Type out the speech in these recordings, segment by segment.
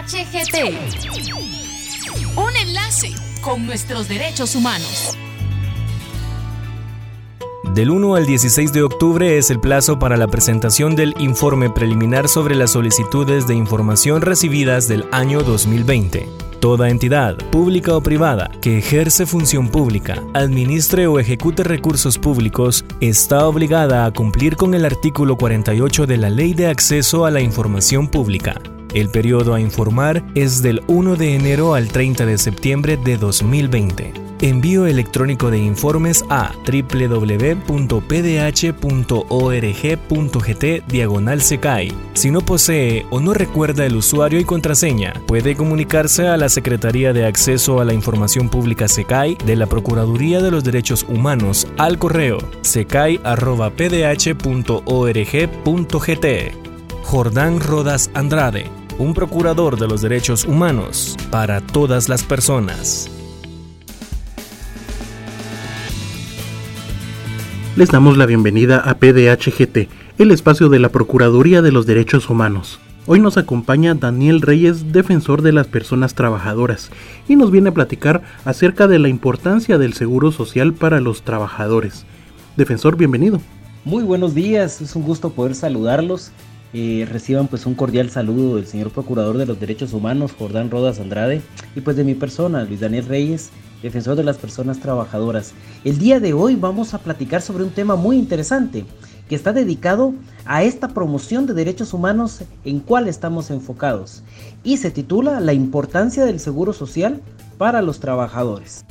PDHGT. Un enlace con nuestros derechos humanos. Del 1 al 16 de octubre es el plazo para la presentación del informe preliminar sobre las solicitudes de información recibidas del año 2020. Toda entidad, pública o privada, que ejerce función pública, administre o ejecute recursos públicos, está obligada a cumplir con el artículo 48 de la Ley de Acceso a la Información Pública. El periodo a informar es del 1 de enero al 30 de septiembre de 2020. Envío electrónico de informes a www.pdh.org.gt diagonal secai. Si no posee o no recuerda el usuario y contraseña, puede comunicarse a la Secretaría de Acceso a la Información Pública SECAI de la Procuraduría de los Derechos Humanos al correo secai.pdh.org.gt. Jordán Rodas Andrade, un procurador de los derechos humanos para todas las personas. Les damos la bienvenida a PDHGT, el espacio de la Procuraduría de los Derechos Humanos. Hoy nos acompaña Daniel Reyes, defensor de las personas trabajadoras, y nos viene a platicar acerca de la importancia del seguro social para los trabajadores. Defensor, bienvenido. Muy buenos días, es un gusto poder saludarlos. Eh, reciban pues un cordial saludo del señor Procurador de los Derechos Humanos, Jordán Rodas Andrade, y pues de mi persona, Luis Daniel Reyes, defensor de las personas trabajadoras. El día de hoy vamos a platicar sobre un tema muy interesante que está dedicado a esta promoción de derechos humanos en cual estamos enfocados y se titula La importancia del seguro social para los trabajadores.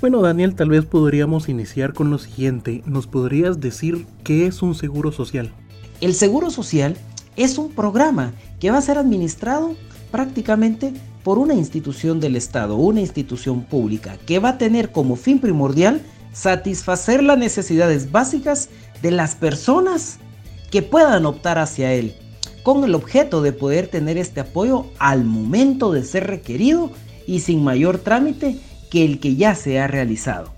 Bueno Daniel, tal vez podríamos iniciar con lo siguiente. ¿Nos podrías decir qué es un seguro social? El seguro social es un programa que va a ser administrado prácticamente por una institución del Estado, una institución pública, que va a tener como fin primordial satisfacer las necesidades básicas de las personas que puedan optar hacia él, con el objeto de poder tener este apoyo al momento de ser requerido y sin mayor trámite que el que ya se ha realizado.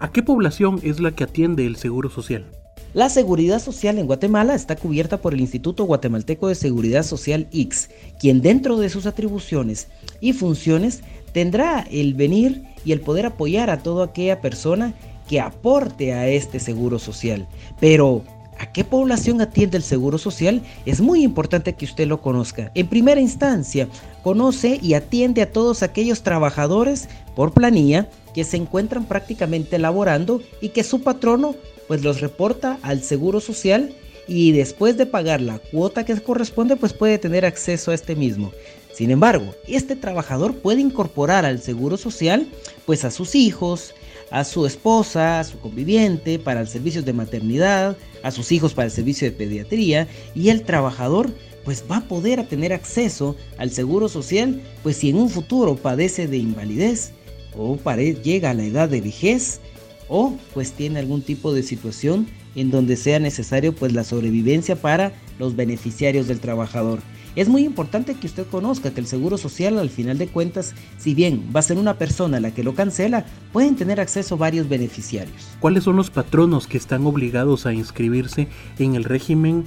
¿A qué población es la que atiende el Seguro Social? La seguridad social en Guatemala está cubierta por el Instituto Guatemalteco de Seguridad Social X, quien dentro de sus atribuciones y funciones tendrá el venir y el poder apoyar a toda aquella persona que aporte a este seguro social. Pero, ¿a qué población atiende el seguro social? Es muy importante que usted lo conozca. En primera instancia, conoce y atiende a todos aquellos trabajadores por planilla que se encuentran prácticamente laborando y que su patrono pues los reporta al Seguro Social y después de pagar la cuota que corresponde, pues puede tener acceso a este mismo. Sin embargo, este trabajador puede incorporar al Seguro Social pues a sus hijos, a su esposa, a su conviviente para el servicio de maternidad, a sus hijos para el servicio de pediatría y el trabajador pues va a poder tener acceso al seguro social pues si en un futuro padece de invalidez o llega a la edad de vejez o pues tiene algún tipo de situación en donde sea necesario pues la sobrevivencia para los beneficiarios del trabajador. Es muy importante que usted conozca que el Seguro Social al final de cuentas, si bien va a ser una persona la que lo cancela, pueden tener acceso varios beneficiarios. ¿Cuáles son los patronos que están obligados a inscribirse en el régimen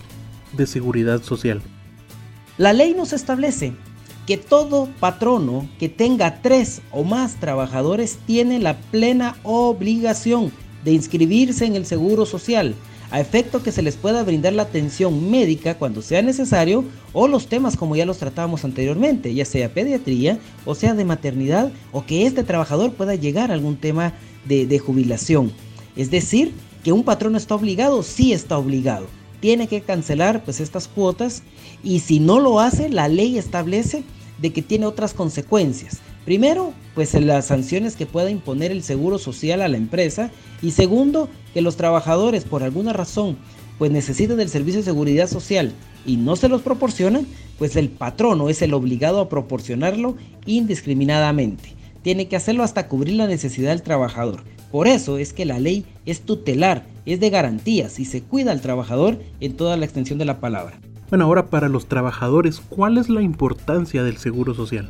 de seguridad social? La ley nos establece que todo patrono que tenga tres o más trabajadores tiene la plena obligación de inscribirse en el Seguro Social, a efecto que se les pueda brindar la atención médica cuando sea necesario o los temas como ya los tratábamos anteriormente, ya sea pediatría o sea de maternidad o que este trabajador pueda llegar a algún tema de, de jubilación. Es decir, que un patrono está obligado, sí está obligado. Tiene que cancelar pues estas cuotas y si no lo hace, la ley establece de que tiene otras consecuencias. Primero, pues las sanciones que pueda imponer el Seguro Social a la empresa y segundo, que los trabajadores por alguna razón pues necesitan del servicio de seguridad social y no se los proporcionan, pues el patrono es el obligado a proporcionarlo indiscriminadamente. Tiene que hacerlo hasta cubrir la necesidad del trabajador. Por eso es que la ley es tutelar, es de garantías y se cuida al trabajador en toda la extensión de la palabra. Bueno, ahora para los trabajadores, ¿cuál es la importancia del seguro social?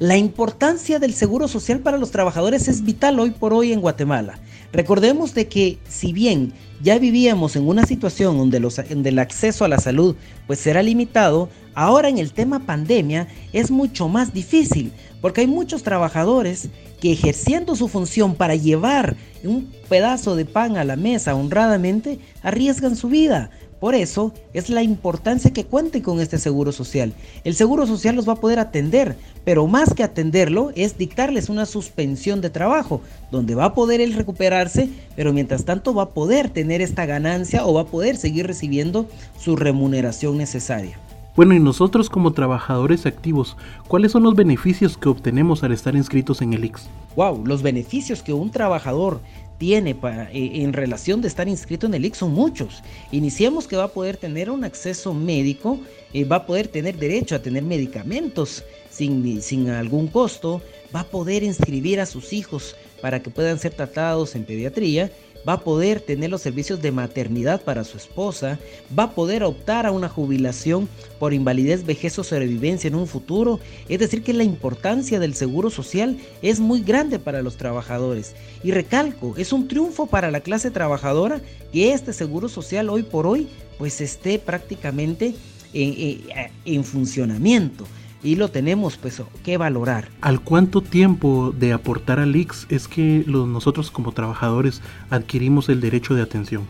La importancia del seguro social para los trabajadores es vital hoy por hoy en Guatemala. Recordemos de que si bien ya vivíamos en una situación donde, el acceso a la salud pues será limitado, ahora en el tema pandemia es mucho más difícil porque hay muchos trabajadores que ejerciendo su función para llevar un pedazo de pan a la mesa honradamente, arriesgan su vida. Por eso es la importancia que cuenten con este seguro social. El seguro social los va a poder atender, pero más que atenderlo es dictarles una suspensión de trabajo, donde va a poder él recuperarse, pero mientras tanto va a poder tener esta ganancia o va a poder seguir recibiendo su remuneración necesaria. Bueno, y nosotros como trabajadores activos, ¿cuáles son los beneficios que obtenemos al estar inscritos en el IX? Wow, los beneficios que un trabajador tiene para, eh, en relación de estar inscrito en el IX son muchos. Iniciamos que va a poder tener un acceso médico, eh, va a poder tener derecho a tener medicamentos sin, sin algún costo, va a poder inscribir a sus hijos para que puedan ser tratados en pediatría va a poder tener los servicios de maternidad para su esposa, va a poder optar a una jubilación por invalidez, vejez o sobrevivencia en un futuro. Es decir, que la importancia del seguro social es muy grande para los trabajadores. Y recalco, es un triunfo para la clase trabajadora que este seguro social hoy por hoy pues esté prácticamente en, en funcionamiento y lo tenemos pues que valorar. ¿Al cuánto tiempo de aportar al IX es que los, nosotros como trabajadores adquirimos el derecho de atención?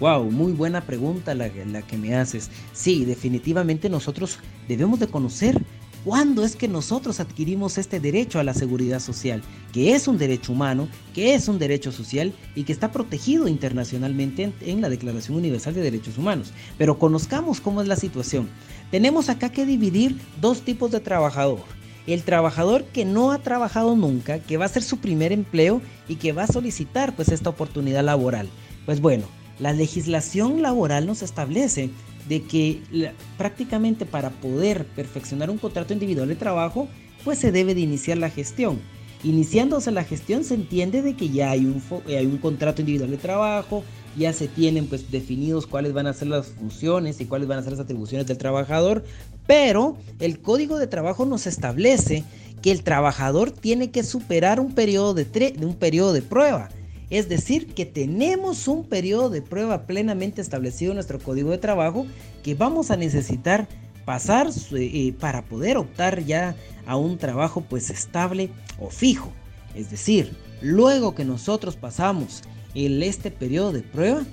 Wow, muy buena pregunta la, la que me haces. Sí, definitivamente nosotros debemos de conocer ¿Cuándo es que nosotros adquirimos este derecho a la seguridad social? Que es un derecho humano, que es un derecho social y que está protegido internacionalmente en, la Declaración Universal de Derechos Humanos. Pero conozcamos cómo es la situación. Tenemos acá que dividir dos tipos de trabajador. El trabajador que no ha trabajado nunca, que va a ser su primer empleo y que va a solicitar pues esta oportunidad laboral. Pues bueno, la legislación laboral nos establece de que prácticamente para poder perfeccionar un contrato individual de trabajo, pues se debe de iniciar la gestión. Iniciándose la gestión se entiende de que ya hay un, hay un contrato individual de trabajo, ya se tienen pues definidos cuáles van a ser las funciones y cuáles van a ser las atribuciones del trabajador, pero el código de trabajo nos establece que el trabajador tiene que superar un periodo de, de un periodo de prueba. Es decir, que tenemos un periodo de prueba plenamente establecido en nuestro código de trabajo que vamos a necesitar pasar eh, para poder optar ya a un trabajo pues estable o fijo. Es decir, luego que nosotros pasamos el, este periodo de prueba,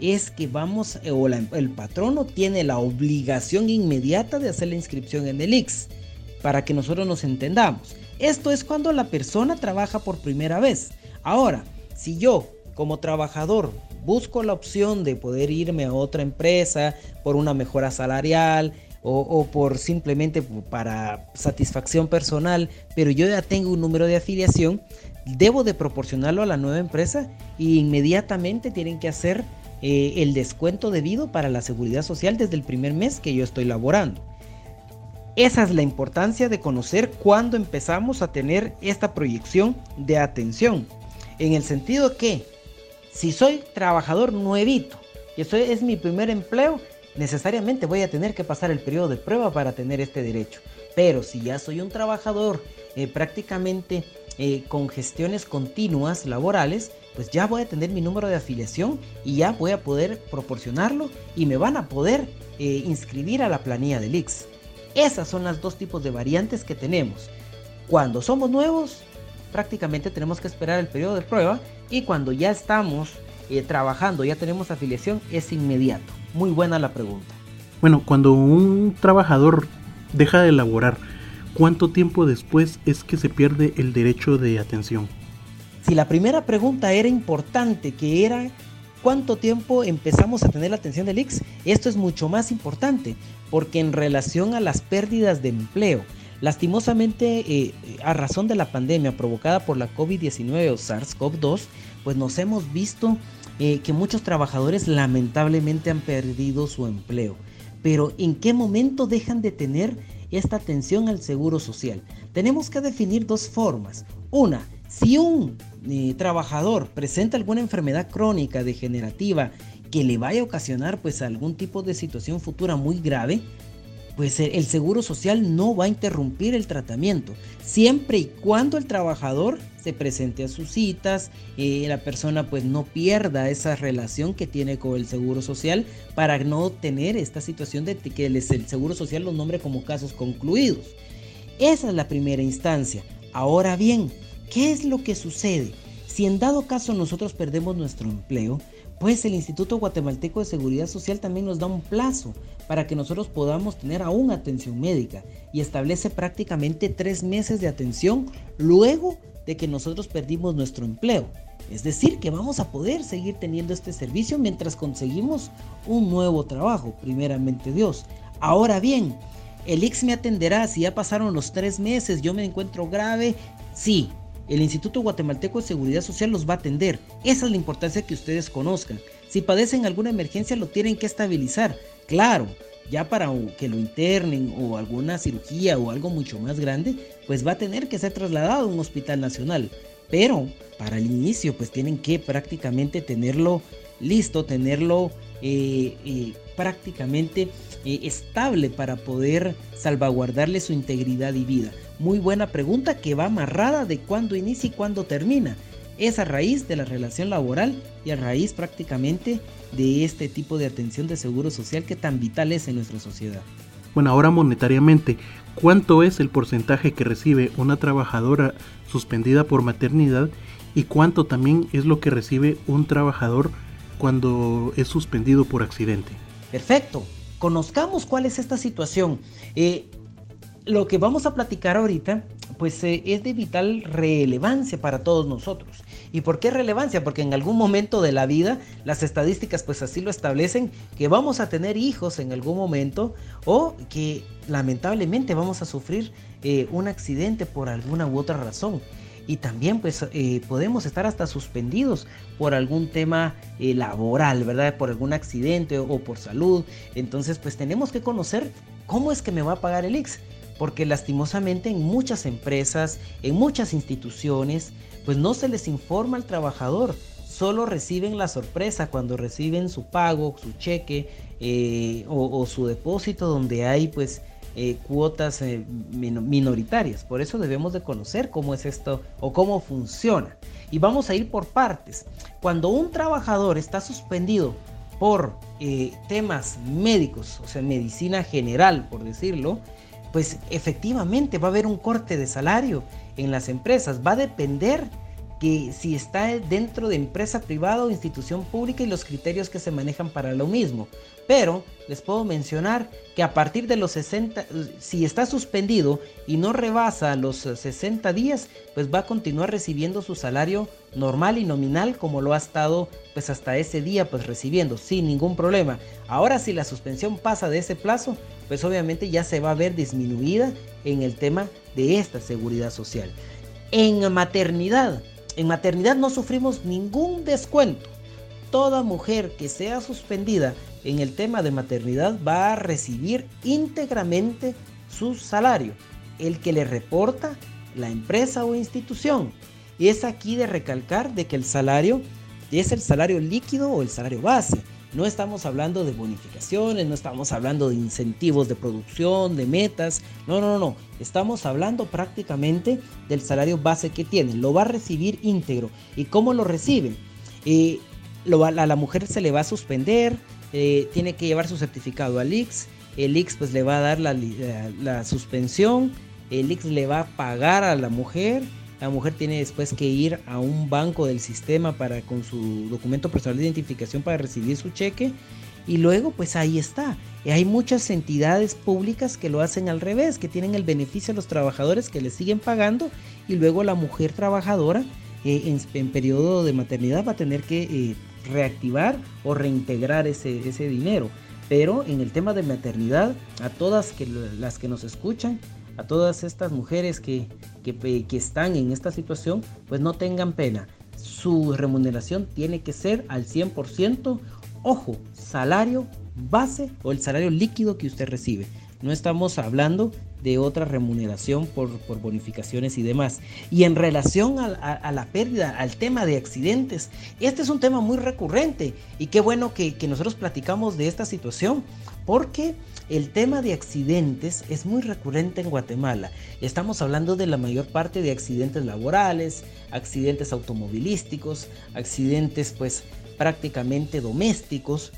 es que vamos, eh, o el patrono tiene la obligación inmediata de hacer la inscripción en el IX, para que nosotros nos entendamos. Esto es cuando la persona trabaja por primera vez. Ahora, si yo como trabajador busco la opción de poder irme a otra empresa por una mejora salarial o, por simplemente para satisfacción personal, pero yo ya tengo un número de afiliación, debo de proporcionarlo a la nueva empresa y inmediatamente tienen que hacer eh, el descuento debido para la seguridad social desde el primer mes que yo estoy laborando. Esa es la importancia de conocer cuándo empezamos a tener esta proyección de atención en el sentido que si soy trabajador nuevito y eso es mi primer empleo, necesariamente voy a tener que pasar el periodo de prueba para tener este derecho. Pero si ya soy un trabajador eh, prácticamente eh, con gestiones continuas laborales, pues ya voy a tener mi número de afiliación y ya voy a poder proporcionarlo y me van a poder eh, inscribir a la planilla del IX. Esas son las dos tipos de variantes que tenemos. Cuando somos nuevos, prácticamente tenemos que esperar el periodo de prueba y cuando ya estamos eh, trabajando, ya tenemos afiliación, es inmediato. Muy buena la pregunta. Bueno, cuando un trabajador deja de laborar, ¿cuánto tiempo después es que se pierde el derecho de atención? Si la primera pregunta era importante, que era cuánto tiempo empezamos a tener la atención del IX, esto es mucho más importante, porque en relación a las pérdidas de empleo, Lastimosamente, eh, a razón de la pandemia provocada por la COVID-19 o SARS-CoV-2, pues nos hemos visto eh, que muchos trabajadores lamentablemente han perdido su empleo. Pero ¿en qué momento dejan de tener esta atención al seguro social? Tenemos que definir dos formas. Una, si un eh, trabajador presenta alguna enfermedad crónica degenerativa que le vaya a ocasionar pues algún tipo de situación futura muy grave, pues el seguro social no va a interrumpir el tratamiento, siempre y cuando el trabajador se presente a sus citas, eh, la persona pues no pierda esa relación que tiene con el seguro social para no tener esta situación de que el seguro social los nombre como casos concluidos. Esa es la primera instancia. Ahora bien, ¿qué es lo que sucede? Si en dado caso nosotros perdemos nuestro empleo, pues el Instituto Guatemalteco de Seguridad Social también nos da un plazo para que nosotros podamos tener aún atención médica y establece prácticamente tres meses de atención luego de que nosotros perdimos nuestro empleo. Es decir, que vamos a poder seguir teniendo este servicio mientras conseguimos un nuevo trabajo, primeramente Dios. Ahora bien, el IX me atenderá si ya pasaron los tres meses, yo me encuentro grave. Sí, el Instituto Guatemalteco de Seguridad Social los va a atender. Esa es la importancia que ustedes conozcan. Si padecen alguna emergencia lo tienen que estabilizar. Claro, ya para que lo internen o alguna cirugía o algo mucho más grande, pues va a tener que ser trasladado a un hospital nacional. Pero para el inicio, pues tienen que prácticamente tenerlo listo, tenerlo eh, eh, prácticamente eh, estable para poder salvaguardarle su integridad y vida. Muy buena pregunta que va amarrada de cuándo inicia y cuándo termina. Es a raíz de la relación laboral y a raíz prácticamente de este tipo de atención de seguro social que tan vital es en nuestra sociedad. Bueno, ahora monetariamente, ¿cuánto es el porcentaje que recibe una trabajadora suspendida por maternidad y cuánto también es lo que recibe un trabajador cuando es suspendido por accidente? Perfecto. Conozcamos cuál es esta situación. Eh, lo que vamos a platicar ahorita, pues eh, es de vital relevancia para todos nosotros. ¿Y por qué relevancia? Porque en algún momento de la vida las estadísticas pues así lo establecen, que vamos a tener hijos en algún momento o que lamentablemente vamos a sufrir eh, un accidente por alguna u otra razón. Y también pues eh, podemos estar hasta suspendidos por algún tema laboral, ¿verdad? Por algún accidente o, o por salud. Entonces pues tenemos que conocer cómo es que me va a pagar el IX porque lastimosamente en muchas empresas, en muchas instituciones, pues no se les informa al trabajador, solo reciben la sorpresa cuando reciben su pago, su cheque eh, o, su depósito donde hay pues eh, cuotas eh, minoritarias. Por eso debemos de conocer cómo es esto o cómo funciona. Y vamos a ir por partes. Cuando un trabajador está suspendido por temas médicos, o sea, medicina general, por decirlo, pues efectivamente va a haber un corte de salario en las empresas. Va a depender que si está dentro de empresa privada o institución pública y los criterios que se manejan para lo mismo. Pero les puedo mencionar que a partir de los 60, si está suspendido y no rebasa los 60 días, pues va a continuar recibiendo su salario normal y nominal como lo ha estado pues hasta ese día pues recibiendo sin ningún problema. Ahora si la suspensión pasa de ese plazo, pues obviamente ya se va a ver disminuida en el tema de esta seguridad social. En maternidad, en maternidad no sufrimos ningún descuento. Toda mujer que sea suspendida en el tema de maternidad va a recibir íntegramente su salario, el que le reporta la empresa o institución. Y es aquí de recalcar de que el salario es el salario líquido o el salario base. No estamos hablando de bonificaciones, no estamos hablando de incentivos de producción, de metas. No, no, no. Estamos hablando prácticamente del salario base que tiene. Lo va a recibir íntegro. ¿Y cómo lo recibe? Eh, a la mujer se le va a suspender, eh, tiene que llevar su certificado al IX. El IX pues le va a dar la, la suspensión. El IX le va a pagar a la mujer la mujer tiene después que ir a un banco del sistema para con su documento personal de identificación para recibir su cheque y luego pues ahí está. Hay muchas entidades públicas que lo hacen al revés, que tienen el beneficio a los trabajadores que les siguen pagando y luego la mujer trabajadora eh, en, periodo de maternidad va a tener que eh, reactivar o reintegrar ese, ese dinero. Pero en el tema de maternidad, a todas las que nos escuchan, a todas estas mujeres que, que, están en esta situación, pues no tengan pena. Su remuneración tiene que ser al 100%, ojo, salario base o el salario líquido que usted recibe. No estamos hablando de otra remuneración por, bonificaciones y demás. Y en relación a, la pérdida, al tema de accidentes, este es un tema muy recurrente y qué bueno que, que nosotros platicamos de esta situación porque el tema de accidentes es muy recurrente en Guatemala. Estamos hablando de la mayor parte de accidentes laborales, accidentes automovilísticos, accidentes pues prácticamente domésticos,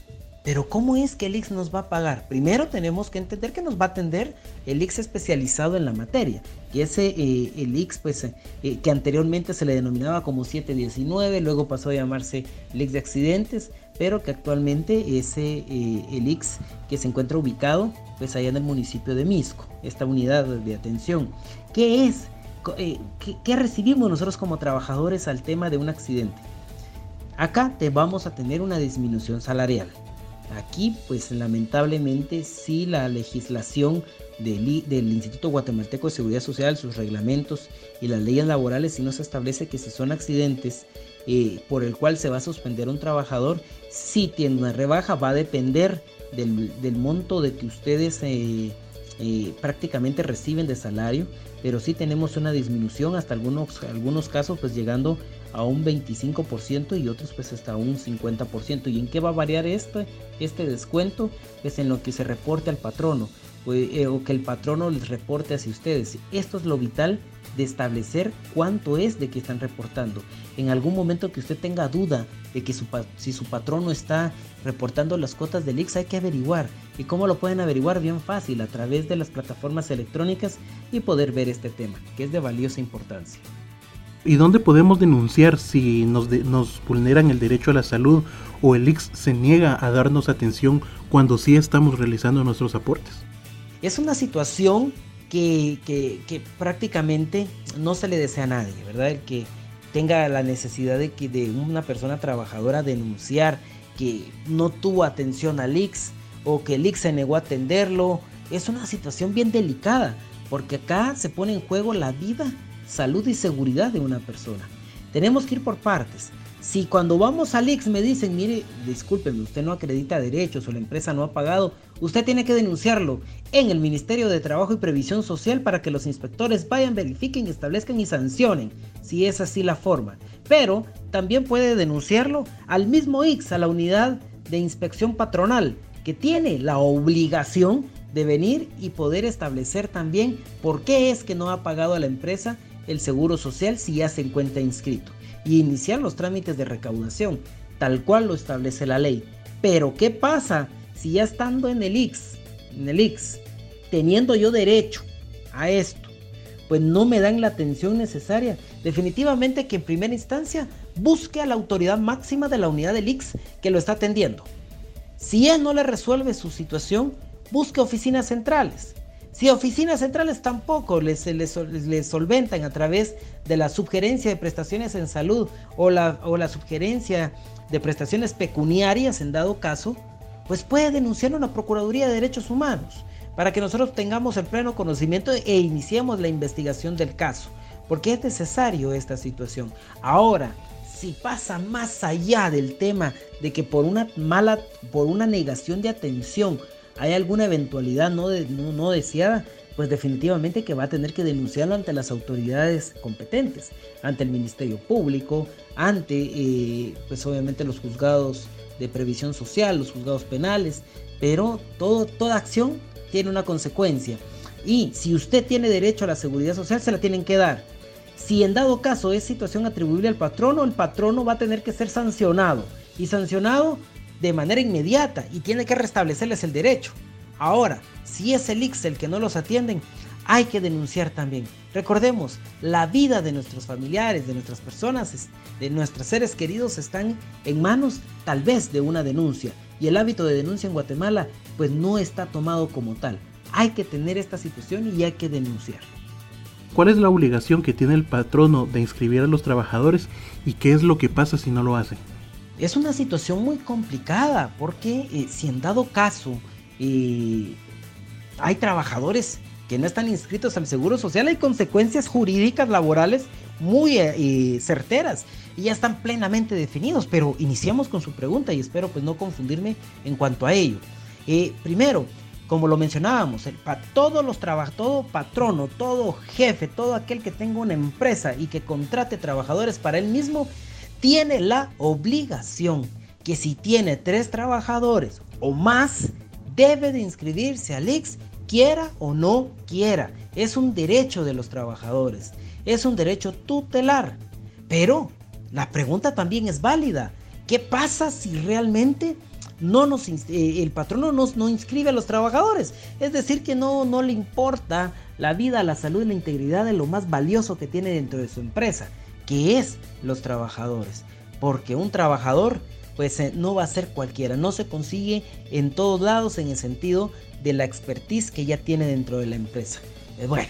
pero ¿cómo es que el IX nos va a pagar? Primero tenemos que entender que nos va a atender el IX especializado en la materia, que ese eh, el IX pues, eh, que anteriormente se le denominaba como 719, luego pasó a llamarse el IX de accidentes, pero que actualmente ese eh, que se encuentra ubicado pues allá en el municipio de Misco, esta unidad de atención. ¿Qué es? ¿Qué recibimos nosotros como trabajadores al tema de un accidente? Acá te vamos a tener una disminución salarial. Aquí, pues lamentablemente, sí la legislación del, Instituto Guatemalteco de Seguridad Social, sus reglamentos y las leyes laborales, sí nos establece que si son accidentes eh, por el cual se va a suspender un trabajador, sí tiene una rebaja, va a depender del, monto de que ustedes eh, eh, prácticamente reciben de salario, pero sí tenemos una disminución hasta algunos, algunos casos, pues llegando a un 25% y otros pues hasta un 50%. ¿Y en qué va a variar este, este descuento? Pues en lo que se reporte al patrono eh, o que el patrono les reporte hacia ustedes. Esto es lo vital de establecer cuánto es de que están reportando. En algún momento que usted tenga duda de que su, si su patrono está reportando las cuotas del IX, hay que averiguar. ¿Y cómo lo pueden averiguar? Bien fácil, a través de las plataformas electrónicas y poder ver este tema, que es de valiosa importancia. ¿Y dónde podemos denunciar si nos, nos vulneran el derecho a la salud o el IX se niega a darnos atención cuando sí estamos realizando nuestros aportes? Es una situación que, prácticamente no se le desea a nadie, ¿verdad? El que tenga la necesidad de que de una persona trabajadora denunciar que no tuvo atención al IX o que el IX se negó a atenderlo, es una situación bien delicada, porque acá se pone en juego la vida salud y seguridad de una persona. Tenemos que ir por partes. Si cuando vamos al IX me dicen, mire, discúlpeme, usted no acredita derechos o la empresa no ha pagado, usted tiene que denunciarlo en el Ministerio de Trabajo y Previsión Social para que los inspectores vayan, verifiquen, establezcan y sancionen, si es así la forma. Pero también puede denunciarlo al mismo IX, a la unidad de inspección patronal, que tiene la obligación de venir y poder establecer también por qué es que no ha pagado a la empresa el Seguro Social si ya se encuentra inscrito y iniciar los trámites de recaudación, tal cual lo establece la ley. Pero ¿qué pasa si ya estando en el IX, en el IX, teniendo yo derecho a esto, pues no me dan la atención necesaria? Definitivamente que en primera instancia busque a la autoridad máxima de la unidad del IX que lo está atendiendo. Si él no le resuelve su situación, busque oficinas centrales. Si oficinas centrales tampoco les, les, solventan a través de la sugerencia de prestaciones en salud o la, o la sugerencia de prestaciones pecuniarias en dado caso, pues puede denunciar a la Procuraduría de Derechos Humanos para que nosotros tengamos el pleno conocimiento e iniciemos la investigación del caso, porque es necesario esta situación. Ahora, si pasa más allá del tema de que por una mala, por una negación de atención, hay alguna eventualidad no, no, deseada, pues definitivamente que va a tener que denunciarlo ante las autoridades competentes, ante el Ministerio Público, ante eh, pues obviamente los juzgados de previsión social, los juzgados penales, pero todo, toda acción tiene una consecuencia. Y si usted tiene derecho a la seguridad social, se la tienen que dar. Si en dado caso es situación atribuible al patrono, el patrono va a tener que ser sancionado. Y sancionado de manera inmediata y tiene que restablecerles el derecho. Ahora, si es el IX el que no los atienden, hay que denunciar también. Recordemos, la vida de nuestros familiares, de nuestras personas, de nuestros seres queridos están en manos tal vez de una denuncia. Y el hábito de denuncia en Guatemala pues no está tomado como tal. Hay que tener esta situación y hay que denunciar. ¿Cuál es la obligación que tiene el patrono de inscribir a los trabajadores y qué es lo que pasa si no lo hace? Es una situación muy complicada porque eh, si en dado caso eh, hay trabajadores que no están inscritos al Seguro Social, hay consecuencias jurídicas laborales muy eh, certeras y ya están plenamente definidos. Pero iniciamos con su pregunta y espero pues no confundirme en cuanto a ello. primero, como lo mencionábamos, el, todos los todo patrono, todo jefe, todo aquel que tenga una empresa y que contrate trabajadores para él mismo, tiene la obligación que si tiene tres trabajadores o más, debe de inscribirse al IX, quiera o no quiera. Es un derecho de los trabajadores, es un derecho tutelar. Pero la pregunta también es válida. ¿Qué pasa si realmente no nos, eh, el patrono no, no inscribe a los trabajadores. Es decir, que no, no le importa la vida, la salud y la integridad de lo más valioso que tiene dentro de su empresa, que es los trabajadores. Porque un trabajador, pues eh, no va a ser cualquiera, no se consigue en todos lados en el sentido de la expertise que ya tiene dentro de la empresa. Eh, bueno,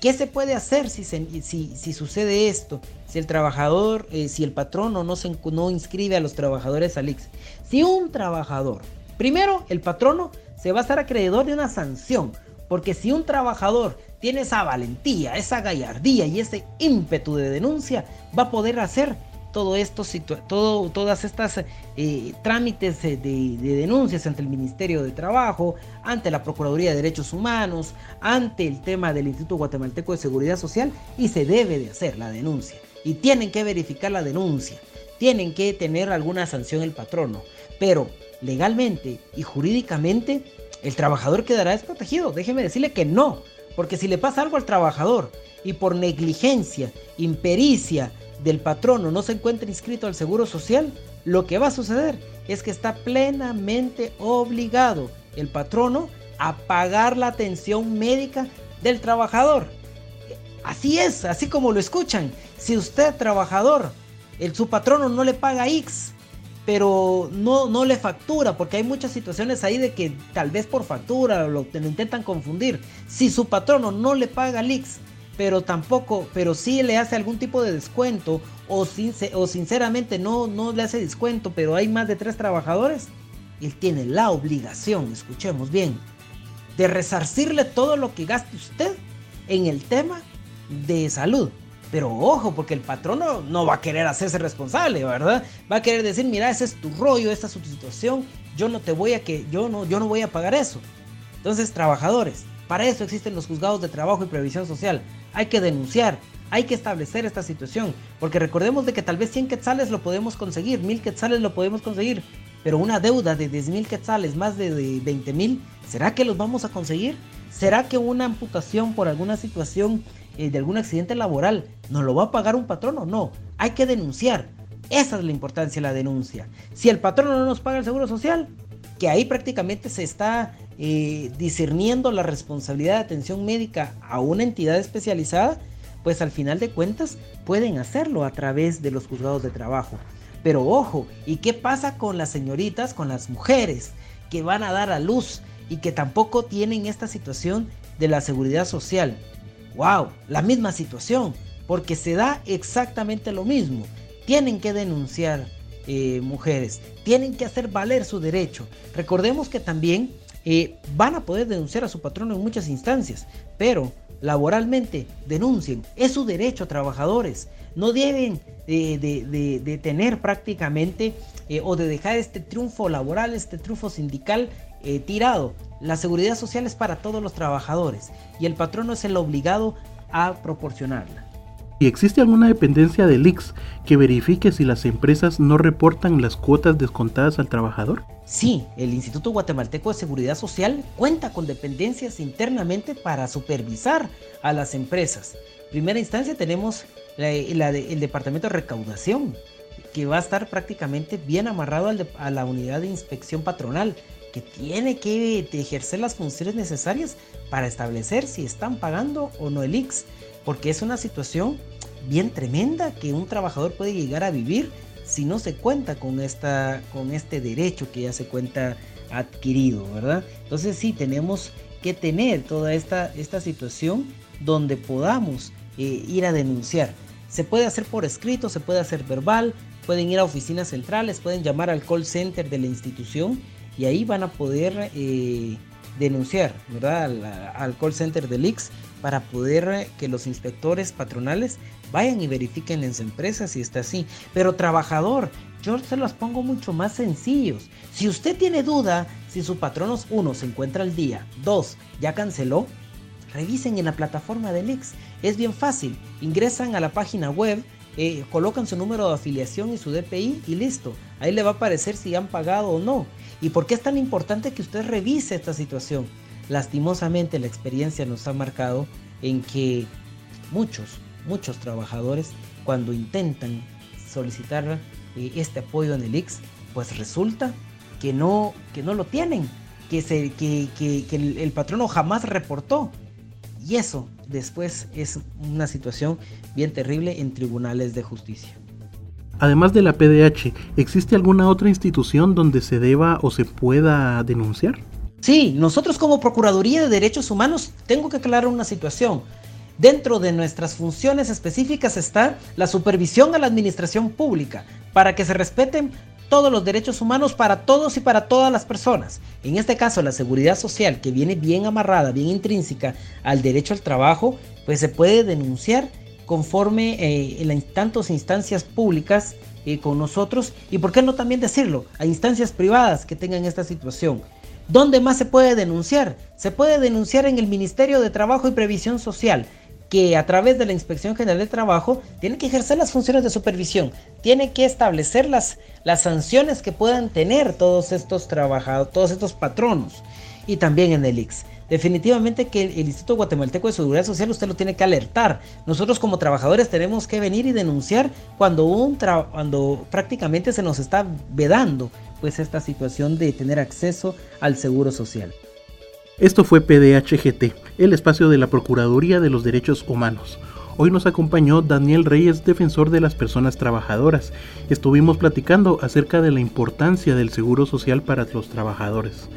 ¿qué se puede hacer si, si, si sucede esto? Si el trabajador, si el patrono no, se, no inscribe a los trabajadores al IX. Si un trabajador, primero el patrono se va a estar acreedor de una sanción, porque si un trabajador tiene esa valentía, esa gallardía y ese ímpetu de denuncia, va a poder hacer todo esto, todo, todas estas eh, trámites de, de, denuncias ante el Ministerio de Trabajo, ante la Procuraduría de Derechos Humanos, ante el tema del Instituto Guatemalteco de Seguridad Social y se debe de hacer la denuncia. Y tienen que verificar la denuncia, tienen que tener alguna sanción el patrono. Pero legalmente y jurídicamente el trabajador quedará desprotegido. Déjeme decirle que no, porque si le pasa algo al trabajador y por negligencia, impericia del patrono no se encuentra inscrito al Seguro Social, lo que va a suceder es que está plenamente obligado el patrono a pagar la atención médica del trabajador. Así es, así como lo escuchan. Si usted trabajador, el, su patrono no le paga X, pero no, no le factura, porque hay muchas situaciones ahí de que tal vez por factura lo, lo intentan confundir. Si su patrono no le paga leaks, pero tampoco, pero sí le hace algún tipo de descuento, o, o sinceramente no, no le hace descuento, pero hay más de tres trabajadores, él tiene la obligación, escuchemos bien, de resarcirle todo lo que gaste usted en el tema de salud. Pero ojo, porque el patrono no va a querer hacerse responsable, ¿verdad? Va a querer decir, mira, ese es tu rollo, esta es tu situación, yo no te voy a que, yo no, yo no voy a pagar eso. Entonces, trabajadores, para eso existen los juzgados de trabajo y previsión social. Hay que denunciar, hay que establecer esta situación, porque recordemos de que tal vez 100 quetzales lo podemos conseguir, 1000 quetzales lo podemos conseguir, pero una deuda de 10 mil quetzales, más de 20 mil, ¿será que los vamos a conseguir? ¿Será que una amputación por alguna situación eh, de algún accidente laboral, ¿nos lo va a pagar un patrón o no? Hay que denunciar. Esa es la importancia de la denuncia. Si el patrón no nos paga el seguro social, que ahí prácticamente se está eh, discerniendo la responsabilidad de atención médica a una entidad especializada, pues al final de cuentas pueden hacerlo a través de los juzgados de trabajo. Pero ojo, ¿y qué pasa con las señoritas, con las mujeres que van a dar a luz y que tampoco tienen esta situación de la seguridad social? Wow, la misma situación, porque se da exactamente lo mismo. Tienen que denunciar eh, mujeres, tienen que hacer valer su derecho. Recordemos que también eh, van a poder denunciar a su patrono en muchas instancias, pero laboralmente denuncien, es su derecho, trabajadores. No deben de, tener prácticamente eh, o de dejar este triunfo laboral, este triunfo sindical tirado. La seguridad social es para todos los trabajadores y el patrono es el obligado a proporcionarla. ¿Y existe alguna dependencia del IX que verifique si las empresas no reportan las cuotas descontadas al trabajador? Sí, el Instituto Guatemalteco de Seguridad Social cuenta con dependencias internamente para supervisar a las empresas. En primera instancia tenemos el Departamento de Recaudación, que va a estar prácticamente bien amarrado a la unidad de inspección patronal tiene que ejercer las funciones necesarias para establecer si están pagando o no el IX, porque es una situación bien tremenda que un trabajador puede llegar a vivir si no se cuenta con, esta, con este derecho que ya se cuenta adquirido, ¿verdad? Entonces sí, tenemos que tener toda esta, esta situación donde podamos eh, ir a denunciar. Se puede hacer por escrito, se puede hacer verbal, pueden ir a oficinas centrales, pueden llamar al call center de la institución y ahí van a poder eh, denunciar ¿verdad? Al, call center del IX para poder eh, que los inspectores patronales vayan y verifiquen en su empresa si está así. Pero trabajador, yo se los pongo mucho más sencillos. Si usted tiene duda Si su patrono, uno, se encuentra al día, dos, ya canceló, revisen en la plataforma del IX. Es bien fácil. Ingresan a la página web, colocan su número de afiliación y su DPI y listo. Ahí le va a aparecer si han pagado o no. ¿Y por qué es tan importante que usted revise esta situación? Lastimosamente la experiencia nos ha marcado en que muchos, muchos trabajadores cuando intentan solicitar eh, este apoyo en el IX, pues resulta que no, que no lo tienen, que, se, que, el, el patrono jamás reportó. Y eso después es una situación bien terrible en tribunales de justicia. Además de la PDH, ¿existe alguna otra institución donde se deba o se pueda denunciar? Sí, nosotros como Procuraduría de Derechos Humanos tengo que aclarar una situación. Dentro de nuestras funciones específicas está la supervisión a la administración pública para que se respeten todos los derechos humanos para todos y para todas las personas. En este caso, la seguridad social, que viene bien amarrada, bien intrínseca al derecho al trabajo, pues se puede denunciar conforme eh, en tantas instancias públicas eh, con nosotros y, por qué no también decirlo, a instancias privadas que tengan esta situación. ¿Dónde más se puede denunciar? Se puede denunciar en el Ministerio de Trabajo y Previsión Social que a través de la Inspección General de Trabajo tiene que ejercer las funciones de supervisión, tiene que establecer las, las sanciones que puedan tener todos estos trabajadores, todos estos patronos y también en el IX. Definitivamente que el, Instituto Guatemalteco de Seguridad Social usted lo tiene que alertar. Nosotros como trabajadores tenemos que venir y denunciar cuando, un cuando prácticamente se nos está vedando pues esta situación de tener acceso al seguro social. Esto fue PDHGT, el espacio de la Procuraduría de los Derechos Humanos. Hoy nos acompañó Daniel Reyes, defensor de las personas trabajadoras. Estuvimos platicando acerca de la importancia del seguro social para los trabajadores.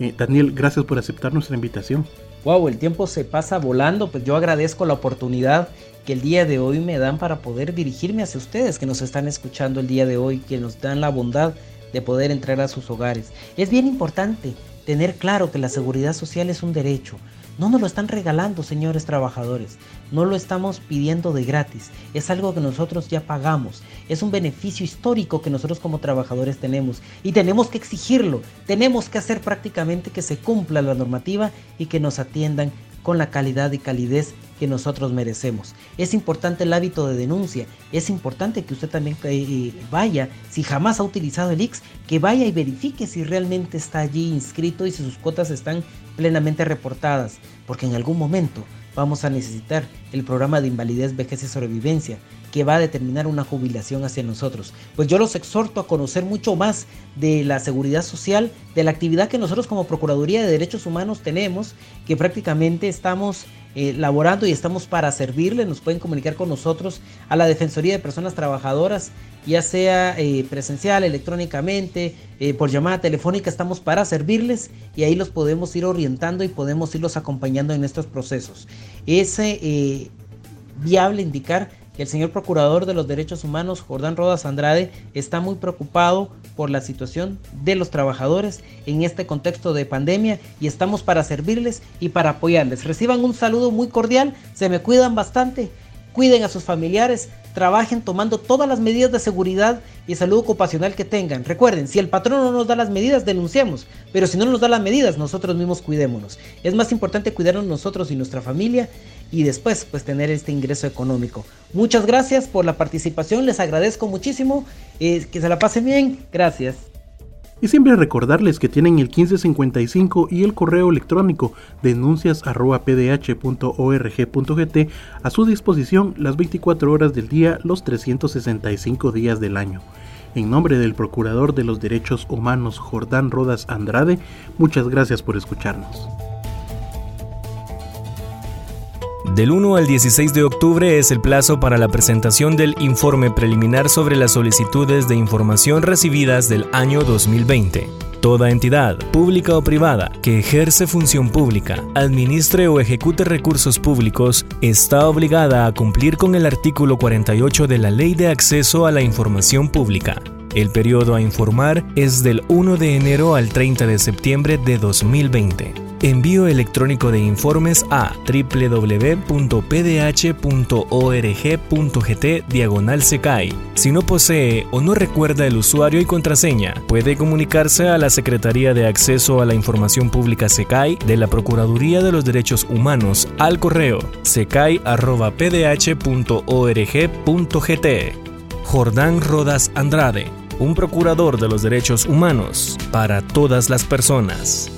Eh, Daniel, gracias por aceptar nuestra invitación. Wow, el tiempo se pasa volando, pues yo agradezco la oportunidad que el día de hoy me dan para poder dirigirme hacia ustedes que nos están escuchando el día de hoy, que nos dan la bondad de poder entrar a sus hogares. Es bien importante tener claro que la seguridad social es un derecho. No nos lo están regalando, señores trabajadores. No lo estamos pidiendo de gratis. Es algo que nosotros ya pagamos. Es un beneficio histórico que nosotros como trabajadores tenemos. Y tenemos que exigirlo. Tenemos que hacer prácticamente que se cumpla la normativa y que nos atiendan con la calidad y calidez que nosotros merecemos. Es importante el hábito de denuncia, es importante que usted también eh, eh, vaya, si jamás ha utilizado el IX, que vaya y verifique si realmente está allí inscrito y si sus cuotas están plenamente reportadas, porque en algún momento vamos a necesitar el programa de invalidez, vejez y sobrevivencia, que va a determinar una jubilación hacia nosotros. Pues yo los exhorto a conocer mucho más de la seguridad social, de la actividad que nosotros como Procuraduría de Derechos Humanos tenemos, que prácticamente estamos eh, laborando y estamos para servirle. Nos pueden comunicar con nosotros a la Defensoría de Personas Trabajadoras, ya sea eh, presencial, electrónicamente, eh, por llamada telefónica, estamos para servirles y ahí los podemos ir orientando y podemos irlos acompañando en estos procesos. Es viable indicar el señor Procurador de los Derechos Humanos, Jordán Rodas Andrade, está muy preocupado por la situación de los trabajadores en este contexto de pandemia y estamos para servirles y para apoyarles. Reciban un saludo muy cordial, se me cuidan bastante, cuiden a sus familiares, trabajen tomando todas las medidas de seguridad y salud ocupacional que tengan. Recuerden, si el patrón no nos da las medidas, denunciemos, pero si no nos da las medidas, nosotros mismos cuidémonos. Es más importante cuidarnos nosotros y nuestra familia y después pues tener este ingreso económico. Muchas gracias por la participación, les agradezco muchísimo, eh, que se la pasen bien, gracias. Y siempre recordarles que tienen el 1555 y el correo electrónico denuncias.pdh.org.gt a su disposición las 24 horas del día, los 365 días del año. En nombre del Procurador de los Derechos Humanos Jordán Rodas Andrade, muchas gracias por escucharnos. Del 1 al 16 de octubre es el plazo para la presentación del informe preliminar sobre las solicitudes de información recibidas del año 2020. Toda entidad, pública o privada, que ejerce función pública, administre o ejecute recursos públicos, está obligada a cumplir con el artículo 48 de la Ley de Acceso a la Información Pública. El periodo a informar es del 1 de enero al 30 de septiembre de 2020. Envío electrónico de informes a www.pdh.org.gt diagonal secai. Si no posee o no recuerda el usuario y contraseña, puede comunicarse a la Secretaría de Acceso a la Información Pública SECAI de la Procuraduría de los Derechos Humanos al correo secai.pdh.org.gt. Jordán Rodas Andrade, un procurador de los derechos humanos para todas las personas.